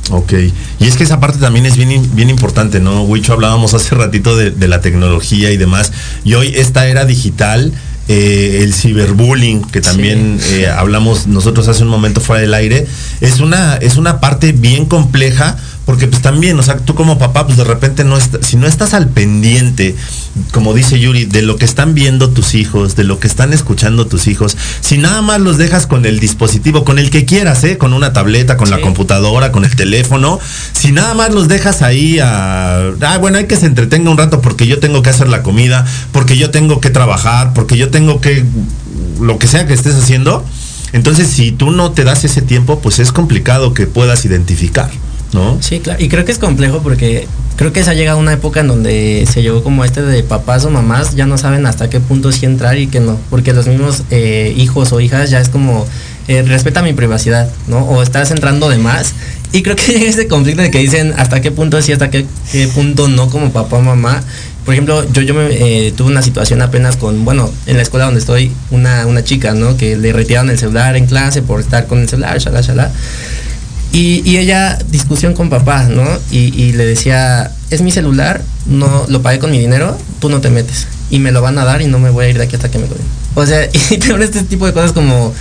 Ok, y es que esa parte también es bien, bien importante, ¿no? Wicho, hablábamos hace ratito de, de la tecnología y demás, y hoy esta era digital, eh, el ciberbullying, que también sí. eh, hablamos nosotros hace un momento fuera del aire, es una, es una parte bien compleja, porque pues también, o sea, tú como papá, pues de repente no está, si no estás al pendiente, como dice Yuri, de lo que están viendo tus hijos, de lo que están escuchando tus hijos, si nada más los dejas con el dispositivo, con el que quieras, ¿eh? con una tableta, con sí. la computadora, con el teléfono, si nada más los dejas ahí a, ah, bueno, hay que se entretenga un rato porque yo tengo que hacer la comida, porque yo tengo que trabajar, porque yo tengo que, lo que sea que estés haciendo, entonces si tú no te das ese tiempo, pues es complicado que puedas identificar. Sí, claro. Y creo que es complejo porque creo que se ha llegado una época en donde se llegó como este de papás o mamás ya no saben hasta qué punto sí entrar y que no. Porque los mismos eh, hijos o hijas ya es como, eh, respeta mi privacidad, ¿no? O estás entrando de más. Y creo que llega ese conflicto de que dicen hasta qué punto sí, hasta qué, qué punto no como papá o mamá. Por ejemplo, yo, yo me, eh, tuve una situación apenas con, bueno, en la escuela donde estoy, una, una chica, ¿no? Que le retiraron el celular en clase por estar con el celular, shalá, shalá. Y, y, ella, discusión con papá, ¿no? Y, le decía, es mi celular, no lo pagué con mi dinero, tú no te metes. Y me lo van a dar y no me voy a ir de aquí hasta que me lo. O sea, y peor este tipo de cosas como,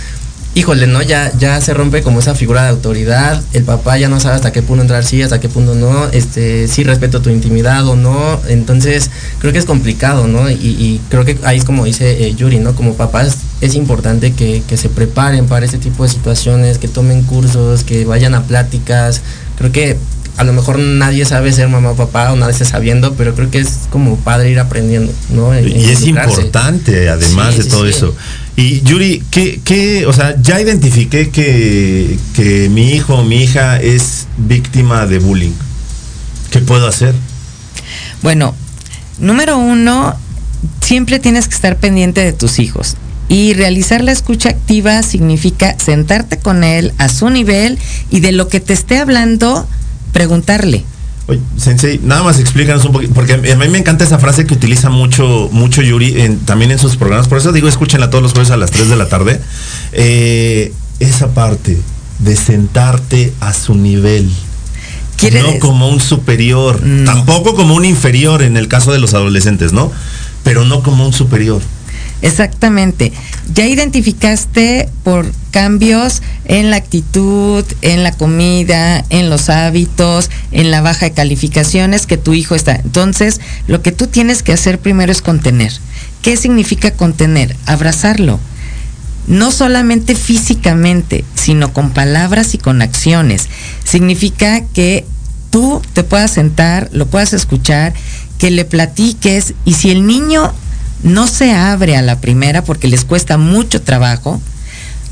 híjole, ¿no? Ya, ya se rompe como esa figura de autoridad. El papá ya no sabe hasta qué punto entrar sí, hasta qué punto no. Este, sí respeto tu intimidad o no. Entonces, creo que es complicado, ¿no? Y, y creo que ahí es como dice eh, Yuri, ¿no? Como papás es importante que, que, se preparen para este tipo de situaciones, que tomen cursos, que vayan a pláticas. Creo que a lo mejor nadie sabe ser mamá o papá o nadie está sabiendo, pero creo que es como padre ir aprendiendo, ¿no? En, y es importante, además sí, de todo sí, eso. Y Yuri, ¿qué, ¿qué, o sea, ya identifiqué que, que mi hijo o mi hija es víctima de bullying. ¿Qué puedo hacer? Bueno, número uno, siempre tienes que estar pendiente de tus hijos. Y realizar la escucha activa significa sentarte con él a su nivel y de lo que te esté hablando, preguntarle. Oye, Sensei, nada más explícanos un poquito, porque a mí me encanta esa frase que utiliza mucho, mucho Yuri en, también en sus programas, por eso digo, escúchenla todos los jueves a las 3 de la tarde. Eh, esa parte de sentarte a su nivel. No como un superior, no. tampoco como un inferior en el caso de los adolescentes, ¿no? Pero no como un superior. Exactamente. Ya identificaste por cambios en la actitud, en la comida, en los hábitos, en la baja de calificaciones que tu hijo está. Entonces, lo que tú tienes que hacer primero es contener. ¿Qué significa contener? Abrazarlo. No solamente físicamente, sino con palabras y con acciones. Significa que tú te puedas sentar, lo puedas escuchar, que le platiques y si el niño no se abre a la primera porque les cuesta mucho trabajo,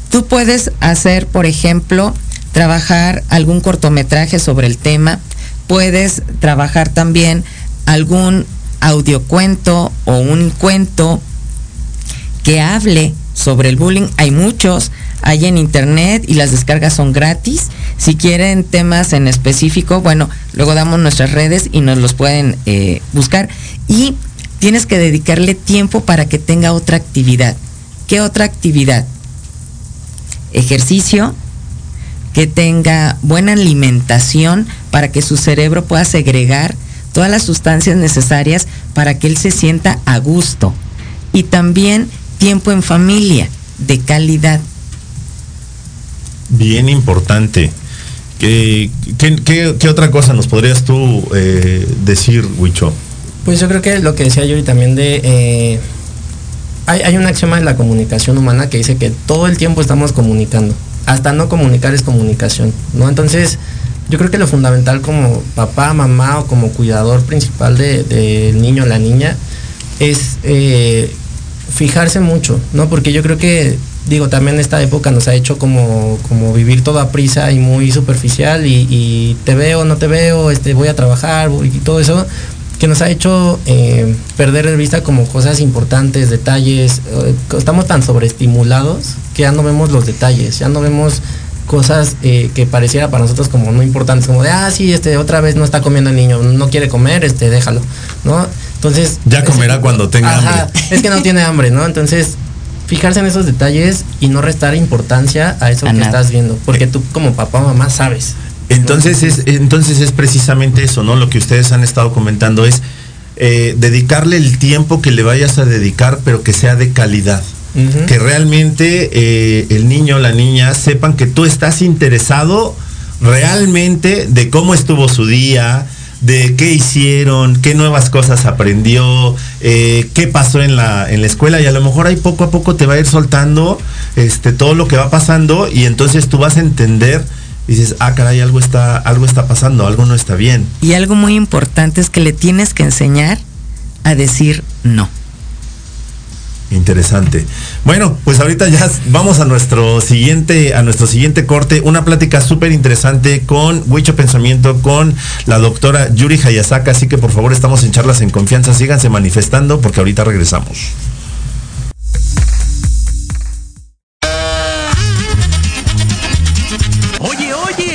tú puedes hacer, por ejemplo, trabajar algún cortometraje sobre el tema, puedes trabajar también algún audiocuento o un cuento que hable sobre el bullying. Hay muchos, hay en internet y las descargas son gratis. Si quieren temas en específico, bueno, luego damos nuestras redes y nos los pueden eh, buscar. Y tienes que dedicarle tiempo para que tenga otra actividad. ¿Qué otra actividad? Ejercicio, que tenga buena alimentación para que su cerebro pueda segregar todas las sustancias necesarias para que él se sienta a gusto. Y también tiempo en familia, de calidad. Bien importante. ¿Qué, otra cosa nos podrías tú eh, decir, Huicho? Pues yo creo que lo que decía Yuri también de... Eh, hay, hay un axioma de la comunicación humana que dice que todo el tiempo estamos comunicando. Hasta no comunicar es comunicación, ¿no? Entonces, yo creo que lo fundamental como papá, mamá o como cuidador principal del de, de niño o la niña es eh, fijarse mucho, ¿no? Porque yo creo que digo, también esta época nos ha hecho como, como vivir todo a prisa y muy superficial y, y te veo, no te veo, este, voy a trabajar y todo eso que nos ha hecho eh, perder de vista como cosas importantes, detalles. eh, estamos tan sobreestimulados que ya no vemos los detalles, ya no vemos cosas eh, que pareciera para nosotros como no importantes, como de, ah, sí, este, otra vez no está comiendo el niño, no quiere comer, este, déjalo, ¿no? Entonces... Ya comerá cuando tenga Ajá, hambre. Es que no tiene hambre, ¿no? Entonces, fijarse en esos detalles y no restar importancia a eso A que nada. estás viendo, porque tú como papá o mamá sabes. Entonces es, entonces es precisamente eso, ¿no? Lo que ustedes han estado comentando es eh, dedicarle el tiempo que le vayas a dedicar, pero que sea de calidad. Que realmente eh, el niño o la niña sepan que tú estás interesado realmente de cómo estuvo su día, de qué hicieron, qué nuevas cosas aprendió, eh, qué pasó en la, en la escuela y a lo mejor ahí poco a poco te va a ir soltando este, todo lo que va pasando y entonces tú vas a entender dices, ah, caray, algo está, algo está pasando, algo no está bien. Y algo muy importante es que le tienes que enseñar a decir no. Interesante. Bueno, pues ahorita ya vamos a nuestro siguiente, a nuestro siguiente corte, una plática súper interesante con Huicho Pensamiento, con la doctora Yuri Hayasaka, así que por favor estamos en charlas en confianza, síganse manifestando porque ahorita regresamos.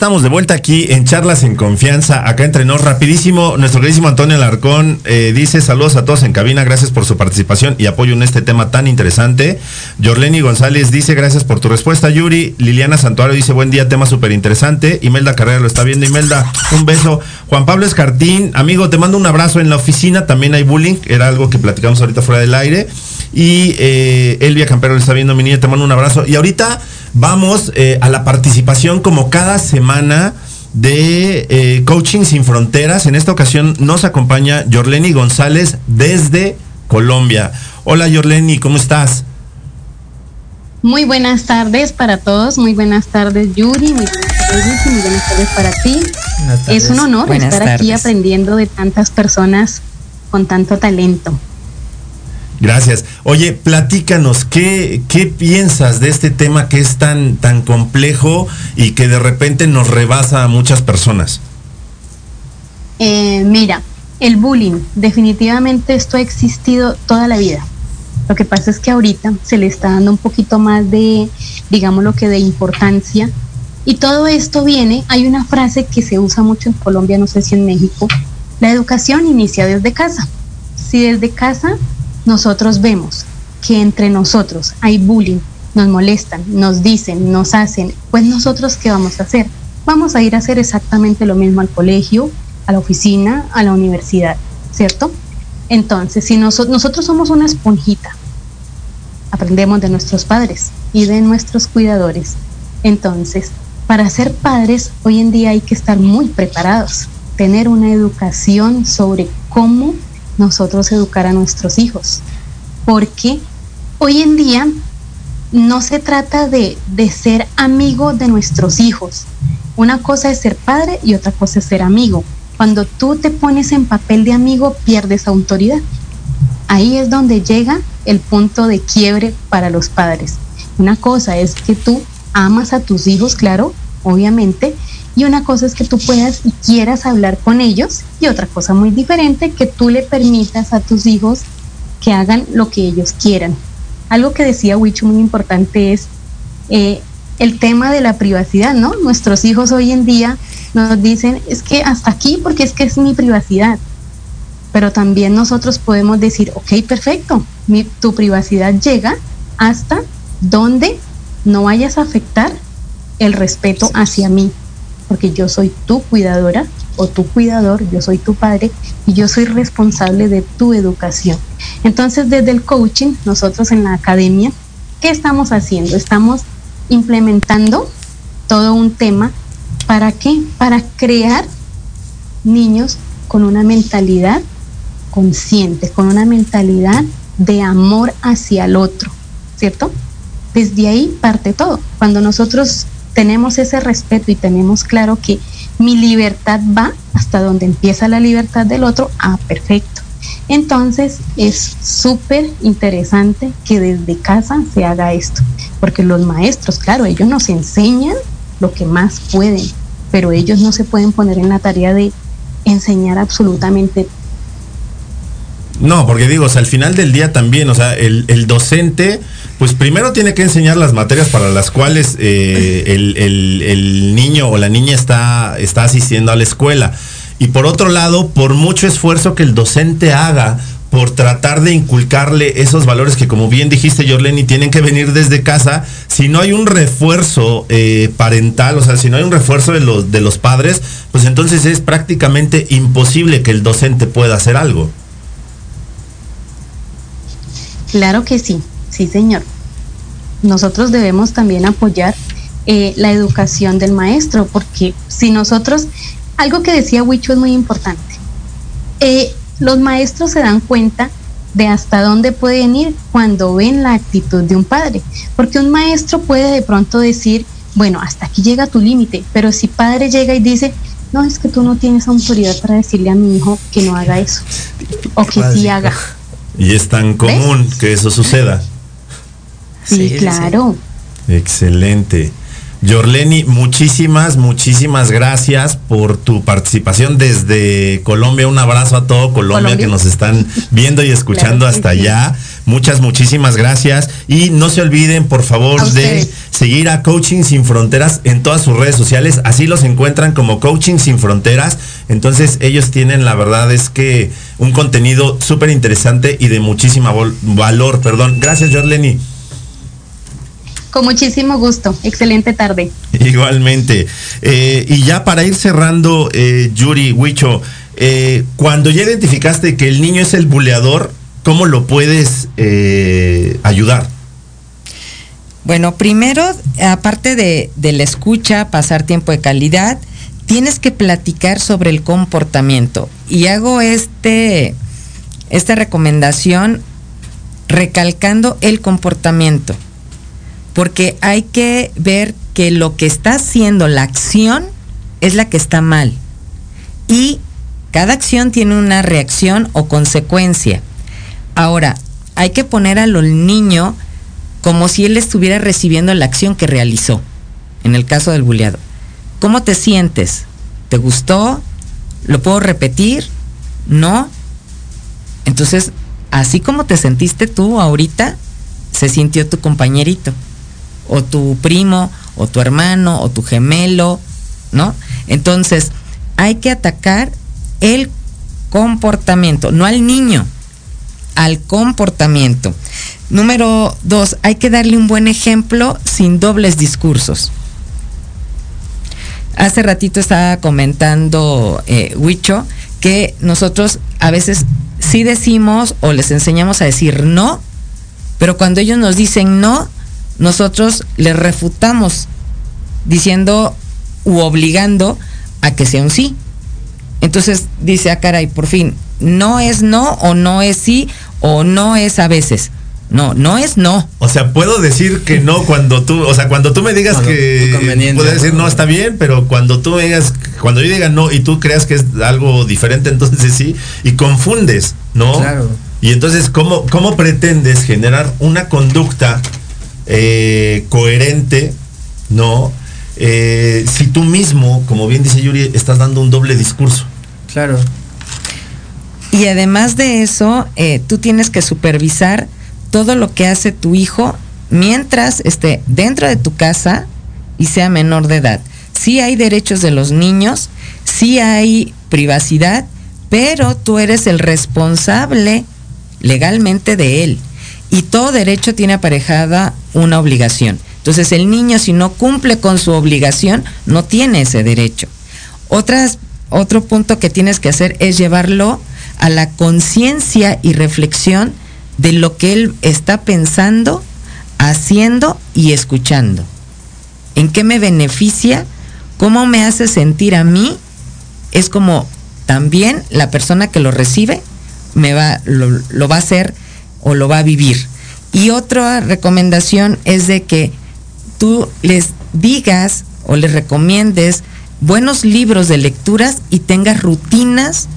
Estamos de vuelta aquí en Charlas en Confianza, acá entre rapidísimo, nuestro queridísimo Antonio Alarcón eh, dice saludos a todos en cabina, gracias por su participación y apoyo en este tema tan interesante. Yorleni González dice gracias por tu respuesta, Yuri. Liliana Santuario dice buen día, tema súper interesante. Imelda Carrera lo está viendo, Imelda, un beso. Juan Pablo Escartín, amigo, te mando un abrazo en la oficina, también hay bullying, era algo que platicamos ahorita fuera del aire. Y eh, Elvia Campero lo está viendo, mi niña, te mando un abrazo. Y ahorita vamos eh, a la participación como cada semana de eh, Coaching Sin Fronteras. En esta ocasión nos acompaña Yorleni González desde Colombia. Hola Yorleni, ¿cómo estás? Muy buenas tardes para todos, muy buenas tardes Yuri, muy buenas tardes, muy buenas tardes para ti. Es un honor Buenas estar aquí aprendiendo de tantas personas con tanto talento. Gracias. Oye, platícanos, ¿qué, qué piensas de este tema que es tan, tan complejo y que de repente nos rebasa a muchas personas? Eh, mira, el bullying, definitivamente esto ha existido toda la vida. Lo que pasa es que ahorita se le está dando un poquito más de, digamos lo que de importancia. Y todo esto viene, hay una frase que se usa mucho en Colombia, no sé si en México, la educación inicia desde casa. Si desde casa nosotros vemos que entre nosotros hay bullying, nos molestan, nos dicen, nos hacen, pues nosotros qué vamos a hacer? Vamos a ir a hacer exactamente lo mismo al colegio, a la oficina, a la universidad, ¿cierto? Entonces, si noso- nosotros somos una esponjita, aprendemos de nuestros padres y de nuestros cuidadores. Entonces, para ser padres, hoy en día hay que estar muy preparados, tener una educación sobre cómo nosotros educar a nuestros hijos. Porque hoy en día no se trata de, de ser amigo de nuestros hijos. Una cosa es ser padre y otra cosa es ser amigo. Cuando tú te pones en papel de amigo, pierdes autoridad. Ahí es donde llega el punto de quiebre para los padres. Una cosa es que tú amas a tus hijos, claro, obviamente, y una cosa es que tú puedas y quieras hablar con ellos, y otra cosa muy diferente, que tú le permitas a tus hijos que hagan lo que ellos quieran. Algo que decía Wicho muy importante es eh, el tema de la privacidad, ¿no? Nuestros hijos hoy en día nos dicen, es que hasta aquí porque es que es mi privacidad. Pero también nosotros podemos decir, ok, perfecto, mi, tu privacidad llega hasta donde no vayas a afectar el respeto hacia mí, porque yo soy tu cuidadora o tu cuidador, yo soy tu padre y yo soy responsable de tu educación. Entonces, desde el coaching, nosotros en la academia, ¿qué estamos haciendo? Estamos implementando todo un tema. ¿Para qué? Para crear niños con una mentalidad consciente, con una mentalidad de amor hacia el otro, ¿cierto? Desde ahí parte todo. Cuando nosotros tenemos ese respeto y tenemos claro que mi libertad va hasta donde empieza la libertad del otro, ah, perfecto. Entonces es súper interesante que desde casa se haga esto, porque los maestros, claro, ellos nos enseñan lo que más pueden, pero ellos no se pueden poner en la tarea de enseñar absolutamente No, porque digo, o sea, al final del día también, o sea, el, el docente, pues primero tiene que enseñar las materias para las cuales eh, el, el- niño o la niña está, está asistiendo a la escuela. Y por otro lado, por mucho esfuerzo que el docente haga por tratar de inculcarle esos valores que como bien dijiste, Jorleni, tienen que venir desde casa, si no hay un refuerzo eh, parental, o sea, si no hay un refuerzo de los, de los padres, pues entonces es prácticamente imposible que el docente pueda hacer algo. Claro que sí, sí señor. Nosotros debemos también apoyar eh, la educación del maestro, porque si nosotros, algo que decía Huicho es muy importante, Eh, los maestros se dan cuenta de hasta dónde pueden ir cuando ven la actitud de un padre, porque un maestro puede de pronto decir, bueno, hasta aquí llega tu límite, pero si padre llega y dice, no, es que tú no tienes autoridad para decirle a mi hijo que no haga eso, o que sí haga. Y es tan común que eso suceda. Sí, claro. Excelente. Yorleni, muchísimas, muchísimas gracias por tu participación desde Colombia. Un abrazo a todo Colombia, Colombia. que nos están viendo y escuchando Claro hasta sí. allá. Muchas, muchísimas gracias. Y no se olviden, por favor, de seguir a Coaching Sin Fronteras en todas sus redes sociales. Así los encuentran como Coaching Sin Fronteras. Entonces ellos tienen, la verdad es que un contenido súper interesante y de muchísima vol- valor. Perdón. Gracias, Yorleni. Con muchísimo gusto. Excelente tarde. Igualmente. Eh, y ya para ir cerrando, eh, Yuri, Huicho, eh, cuando ya identificaste que el niño es el buleador, ¿cómo lo puedes eh, ayudar? Bueno, primero, aparte de, de la escucha, pasar tiempo de calidad, tienes que platicar sobre el comportamiento. Y hago este, esta recomendación recalcando el comportamiento. Porque hay que ver que lo que está haciendo la acción es la que está mal. Y cada acción tiene una reacción o consecuencia. Ahora, hay que poner al niño como si él estuviera recibiendo la acción que realizó. En el caso del buleado. ¿Cómo te sientes? ¿Te gustó? ¿Lo puedo repetir? ¿No? Entonces, así como te sentiste tú ahorita, se sintió tu compañerito, o tu primo, o tu hermano, o tu gemelo, ¿no? Entonces, hay que atacar el comportamiento, no al niño, al comportamiento. Número dos, hay que darle un buen ejemplo sin dobles discursos. Hace ratito estaba comentando eh, Huicho que nosotros a veces sí decimos o les enseñamos a decir no, pero cuando ellos nos dicen no, nosotros les refutamos diciendo u obligando a que sea un sí. Entonces dice, ah, caray, por fin, no es no o no es sí o no es a veces. No, no es no. O sea, puedo decir que no cuando tú, o sea, cuando tú me digas que puedes decir ¿no? no está bien, pero cuando tú me digas, cuando yo diga no y tú creas que es algo diferente, entonces sí, y confundes, ¿no? Claro. Y entonces, ¿cómo, cómo pretendes generar una conducta eh, coherente, ¿no? Eh, si tú mismo, como bien dice Yuri, estás dando un doble discurso. Claro. Y además de eso, eh, tú tienes que supervisar todo lo que hace tu hijo mientras esté dentro de tu casa y sea menor de edad. Sí hay derechos de los niños, sí hay privacidad, pero tú eres el responsable legalmente de él. Y todo derecho tiene aparejada una obligación. Entonces el niño si no cumple con su obligación, no tiene ese derecho. Otro punto que tienes que hacer es llevarlo a la conciencia y reflexión de lo que él está pensando, haciendo y escuchando. ¿En qué me beneficia? ¿Cómo me hace sentir a mí? Es como también la persona que lo recibe me va, lo, lo va a hacer o lo va a vivir. Y otra recomendación es de que tú les digas o les recomiendes buenos libros de lecturas y tengas rutinas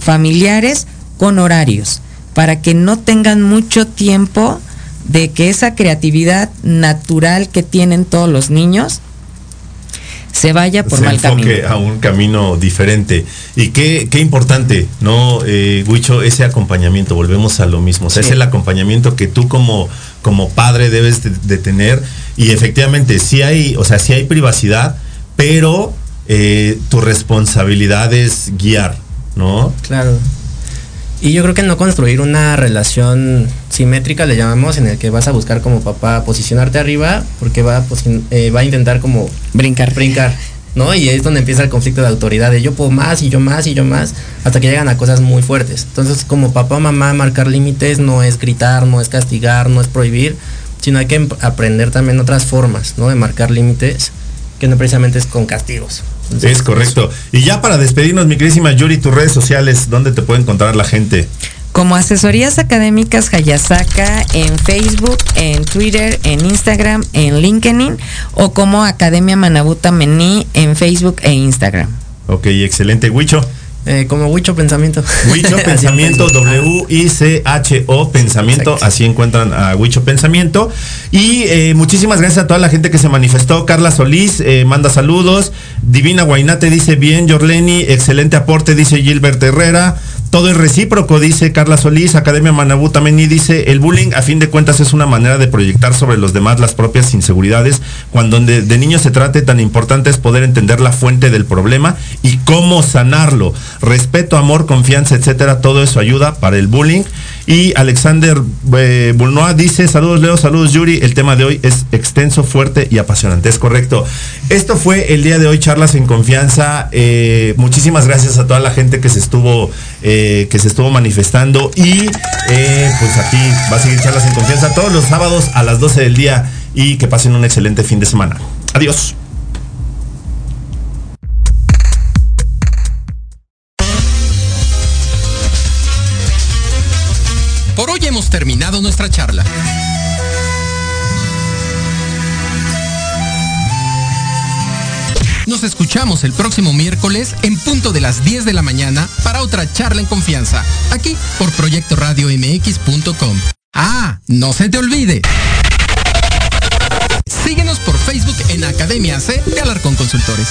familiares con horarios para que no tengan mucho tiempo de que esa creatividad natural que tienen todos los niños se vaya por se mal enfoque camino. a un camino diferente. Y qué, qué importante, ¿no, eh, Huicho? Ese acompañamiento, volvemos a lo mismo. O sea, Sí. es el acompañamiento que tú como, como padre debes de, de tener. Y efectivamente, sí hay, o sea, sí hay privacidad, pero eh, tu responsabilidad es guiar, ¿no? Claro. Y yo creo que no construir una relación simétrica, le llamamos, en el que vas a buscar como papá posicionarte arriba, porque va a, posi- eh, va a intentar como Brincar. brincar, ¿no? Y es donde empieza el conflicto de autoridad, de yo puedo más y yo más y yo más, hasta que llegan a cosas muy fuertes. Entonces, como papá, mamá, marcar límites no es gritar, no es castigar, no es prohibir, sino hay que em- aprender también otras formas, ¿no? De marcar límites, que no precisamente es con castigos. Entonces, Es correcto. Y ya para despedirnos, mi queridísima Yuri, tus redes sociales, ¿dónde te puede encontrar la gente? Como asesorías académicas Hayasaka en Facebook, en Twitter, en Instagram, en LinkedIn o como Academia Manabuta Mení en Facebook e Instagram. Ok, excelente. Huicho. Eh, como Huicho Pensamiento. Huicho Así Pensamiento. W-I-C-H-O Pensamiento, Exacto. así encuentran a Huicho Pensamiento. Y eh, muchísimas gracias a toda la gente que se manifestó. Carla Solís eh, manda saludos. Divina Guainate dice bien, Yorleni, excelente aporte, dice Gilbert Herrera. Todo es recíproco, dice Carla Solís. Academia Manabú también y dice, el bullying a fin de cuentas es una manera de proyectar sobre los demás las propias inseguridades. Cuando de, de se trate, tan importante es poder entender la fuente del problema y cómo sanarlo. Respeto, amor, confianza, etcétera, todo eso ayuda para el bullying. Y Alexander eh, Bulnoa dice, saludos Leo, saludos Yuri, el tema de hoy es extenso, fuerte y apasionante, es correcto. Esto fue el día de hoy, charlas en confianza. Eh, muchísimas gracias a toda la gente que se estuvo, eh, que se estuvo manifestando y eh, pues aquí va a seguir charlas en confianza todos los sábados a las 12 del día y que pasen un excelente fin de semana. Adiós. Hemos terminado nuestra charla. Nos escuchamos el próximo miércoles en punto de las 10 de la mañana para otra charla en confianza, aquí por Proyecto Radio MX.com. Ah, no se te olvide. Síguenos por Facebook en Academia C de Alarcón Consultores.